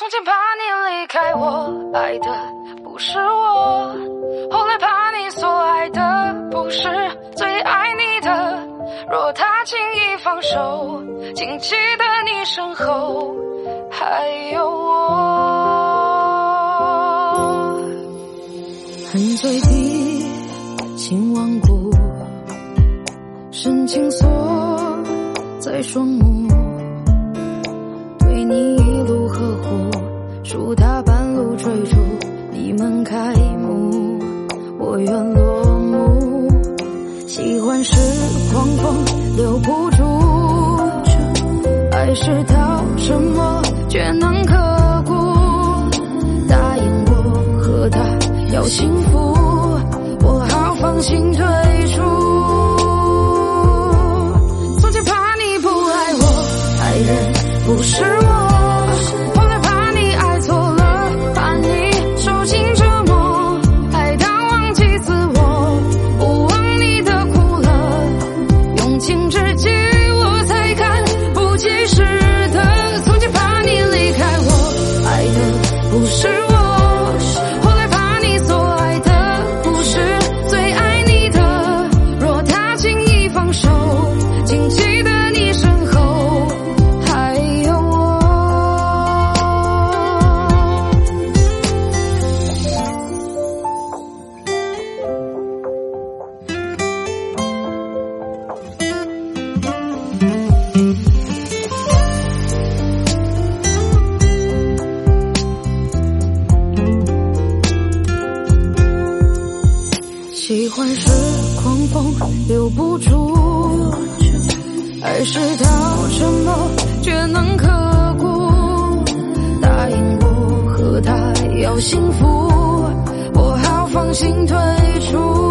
从前怕你离开我，爱的不是我；后来怕你所爱的不是最爱你的。若他轻易放手，请记得你身后还有我。恨最低，情忘骨，深情锁在双目，追逐，你们开幕，我愿落幕。喜欢是狂风留不住，爱是到沉默却能刻骨。答应我和他要幸福，我好放心退出。从前怕你不爱我，爱人不是我，喜欢是狂风留不住，爱是到沉默却能刻骨。答应我和他要幸福，我好放心退出。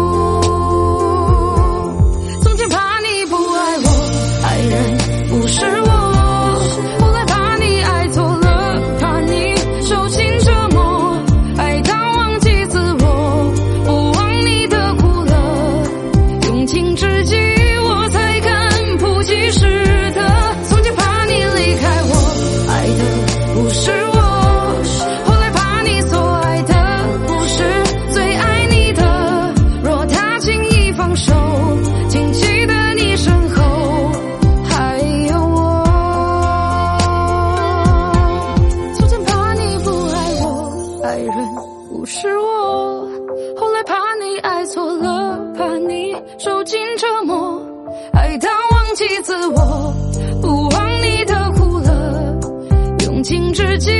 手，请记得你身后还有我。从前怕你不爱我，爱人不是我。后来怕你爱错了，怕你受尽折磨，爱到忘记自我，不忘你的苦乐，用情至极。